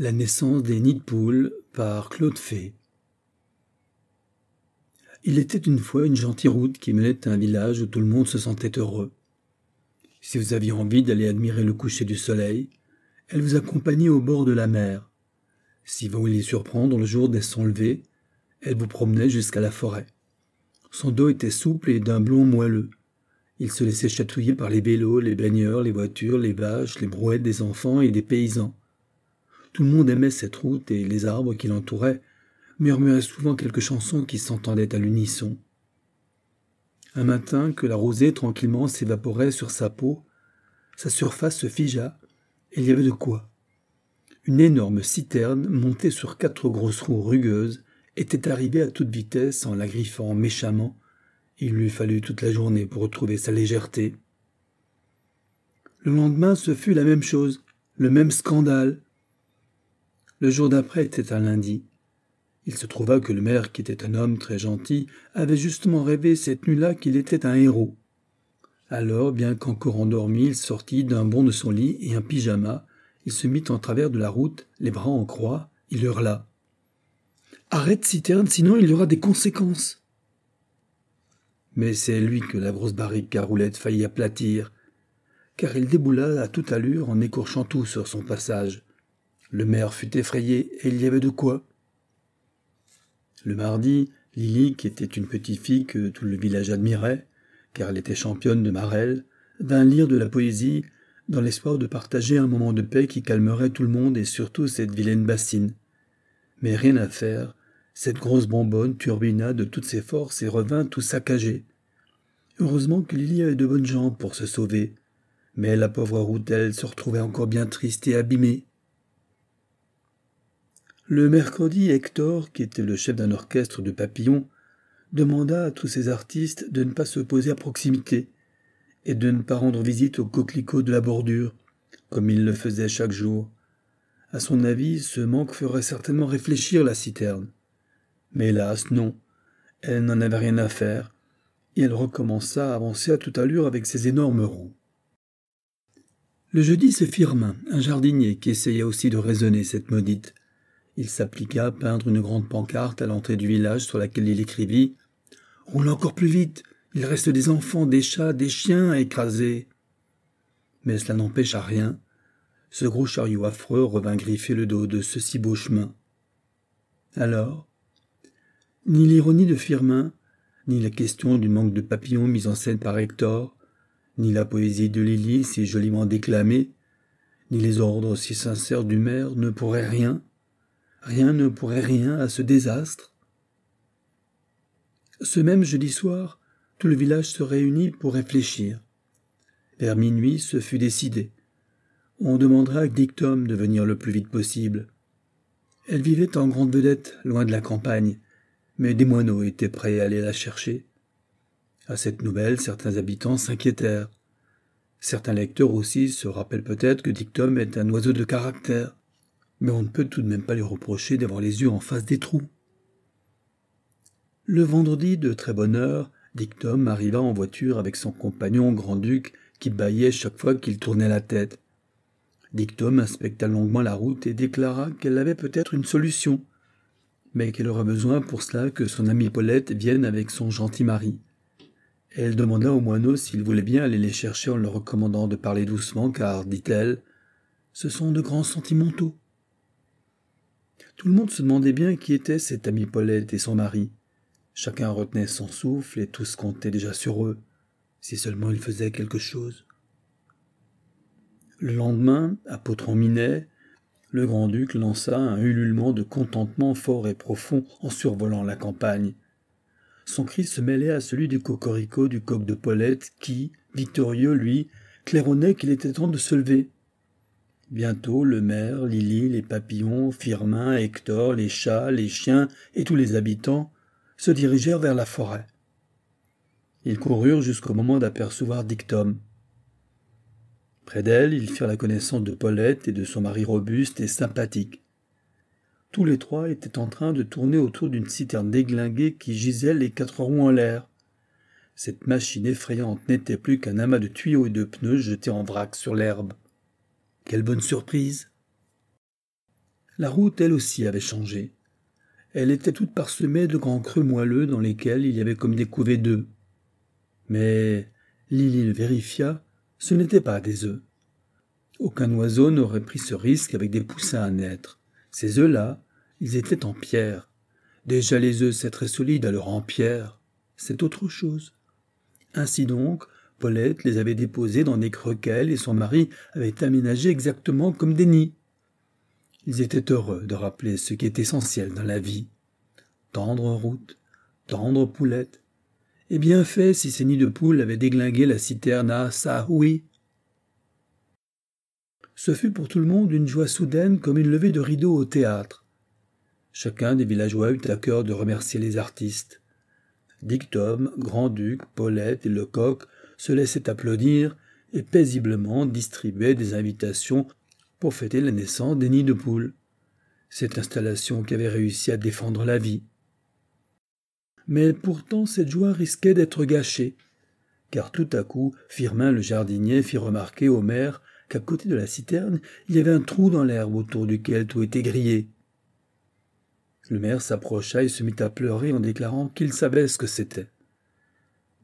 La naissance des nids de poules par Claude Fay. Il était une fois une gentille route qui menait à un village où tout le monde se sentait heureux. Si vous aviez envie d'aller admirer le coucher du soleil, elle vous accompagnait au bord de la mer. Si vous vouliez surprendre le jour des son levé, elle vous promenait jusqu'à la forêt. Son dos était souple et d'un blond moelleux. Il se laissait chatouiller par les vélos, les baigneurs, les voitures, les vaches, les brouettes des enfants et des paysans. Tout le monde aimait cette route et les arbres qui l'entouraient murmuraient souvent quelques chansons qui s'entendaient à l'unisson. Un matin que la rosée tranquillement s'évaporait sur sa peau, sa surface se figea, et il y avait de quoi. Une énorme citerne, montée sur quatre grosses roues rugueuses, était arrivée à toute vitesse en la griffant méchamment. Il lui fallut toute la journée pour retrouver sa légèreté. Le lendemain, ce fut la même chose, le même scandale, le jour d'après était un lundi. Il se trouva que le maire, qui était un homme très gentil, avait justement rêvé cette nuit-là qu'il était un héros. Alors, bien qu'encore endormi, il sortit d'un bond de son lit et un pyjama. Il se mit en travers de la route, les bras en croix. Il hurla. Arrête, citerne, sinon il y aura des conséquences. Mais c'est lui que la grosse barrique à faillit aplatir, car il déboula à toute allure en écorchant tout sur son passage. Le maire fut effrayé, et il y avait de quoi. Le mardi, Lily, qui était une petite fille que tout le village admirait, car elle était championne de Marelle, vint lire de la poésie dans l'espoir de partager un moment de paix qui calmerait tout le monde et surtout cette vilaine bassine. Mais rien à faire, cette grosse bonbonne turbina de toutes ses forces et revint tout saccagée. Heureusement que Lily avait de bonnes jambes pour se sauver, mais la pauvre Routel se retrouvait encore bien triste et abîmée. Le mercredi, Hector, qui était le chef d'un orchestre de papillons, demanda à tous ses artistes de ne pas se poser à proximité et de ne pas rendre visite aux coquelicots de la bordure, comme il le faisait chaque jour. À son avis, ce manque ferait certainement réfléchir la citerne. Mais hélas, non. Elle n'en avait rien à faire, et elle recommença à avancer à toute allure avec ses énormes roues. Le jeudi, c'est Firmin, un jardinier, qui essayait aussi de raisonner cette maudite. Il s'appliqua à peindre une grande pancarte à l'entrée du village sur laquelle il écrivit Roule encore plus vite, il reste des enfants, des chats, des chiens à écraser. Mais cela n'empêcha rien. Ce gros chariot affreux revint griffer le dos de ce si beau chemin. Alors, ni l'ironie de Firmin, ni la question du manque de papillons mis en scène par Hector, ni la poésie de Lily si joliment déclamée, ni les ordres si sincères du maire ne pourraient rien Rien ne pourrait rien à ce désastre. Ce même jeudi soir, tout le village se réunit pour réfléchir. Vers minuit, ce fut décidé. On demandera à Dictum de venir le plus vite possible. Elle vivait en grande vedette, loin de la campagne, mais des moineaux étaient prêts à aller la chercher. À cette nouvelle, certains habitants s'inquiétèrent. Certains lecteurs aussi se rappellent peut-être que Dictum est un oiseau de caractère mais on ne peut tout de même pas lui reprocher d'avoir les yeux en face des trous. Le vendredi, de très bonne heure, Dictum arriva en voiture avec son compagnon Grand-Duc qui bâillait chaque fois qu'il tournait la tête. Dictum inspecta longuement la route et déclara qu'elle avait peut-être une solution, mais qu'elle aurait besoin pour cela que son amie Paulette vienne avec son gentil mari. Elle demanda au moineau s'il voulait bien aller les chercher en leur recommandant de parler doucement, car, dit-elle, ce sont de grands sentimentaux. Tout le monde se demandait bien qui était cette amie Paulette et son mari. Chacun retenait son souffle et tous comptaient déjà sur eux, si seulement ils faisaient quelque chose. Le lendemain, à Potron-Minet, le grand-duc lança un ululement de contentement fort et profond en survolant la campagne. Son cri se mêlait à celui du cocorico du coq de Paulette qui, victorieux, lui, claironnait qu'il était temps de se lever. Bientôt le maire, Lily, les papillons, Firmin, Hector, les chats, les chiens et tous les habitants se dirigèrent vers la forêt. Ils coururent jusqu'au moment d'apercevoir Dictum. Près d'elle, ils firent la connaissance de Paulette et de son mari robuste et sympathique. Tous les trois étaient en train de tourner autour d'une citerne déglinguée qui gisait les quatre roues en l'air. Cette machine effrayante n'était plus qu'un amas de tuyaux et de pneus jetés en vrac sur l'herbe. Quelle bonne surprise La route, elle aussi, avait changé. Elle était toute parsemée de grands creux moelleux dans lesquels il y avait comme des couvées d'œufs. Mais Lily le vérifia, ce n'était pas des œufs. Aucun oiseau n'aurait pris ce risque avec des poussins à naître. Ces œufs-là, ils étaient en pierre. Déjà les œufs, c'est très solide, alors en pierre, c'est autre chose. Ainsi donc, Paulette les avait déposés dans des croquelles et son mari avait aménagé exactement comme des nids. Ils étaient heureux de rappeler ce qui est essentiel dans la vie. Tendre route, tendre poulette. Et bien fait si ces nids de poules avaient déglingué la citerne à Sahoui. Ce fut pour tout le monde une joie soudaine comme une levée de rideau au théâtre. Chacun des villageois eut à cœur de remercier les artistes. Dictum, Grand-Duc, Paulette et Lecoq se laissaient applaudir et paisiblement distribuaient des invitations pour fêter la naissance des nids de poules. Cette installation qui avait réussi à défendre la vie. Mais pourtant cette joie risquait d'être gâchée, car tout à coup Firmin le jardinier fit remarquer au maire qu'à côté de la citerne il y avait un trou dans l'herbe autour duquel tout était grillé. Le maire s'approcha et se mit à pleurer en déclarant qu'il savait ce que c'était.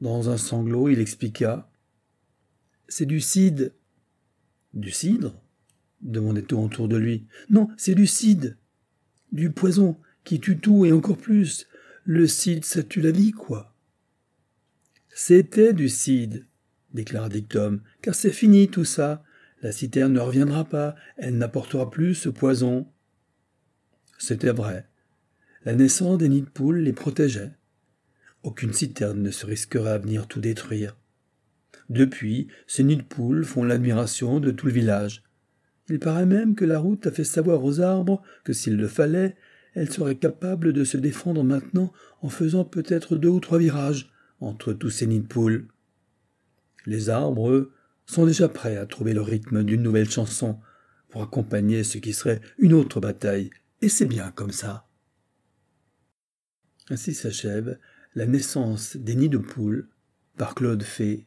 Dans un sanglot, il expliqua. C'est du cidre. Du cidre? demandait-on autour de lui. Non, c'est du cidre. Du poison qui tue tout et encore plus. Le cidre, ça tue la vie, quoi. C'était du cidre, déclara Dictum, car c'est fini tout ça. La citerne ne reviendra pas, elle n'apportera plus ce poison. C'était vrai. La naissance des nids poules les protégeait. Aucune citerne ne se risquerait à venir tout détruire. Depuis, ces nids de poules font l'admiration de tout le village. Il paraît même que la route a fait savoir aux arbres que s'il le fallait, elle serait capable de se défendre maintenant en faisant peut-être deux ou trois virages entre tous ces nids de poules. Les arbres, eux, sont déjà prêts à trouver le rythme d'une nouvelle chanson pour accompagner ce qui serait une autre bataille, et c'est bien comme ça. Ainsi s'achève La naissance des nids de poules par Claude Fay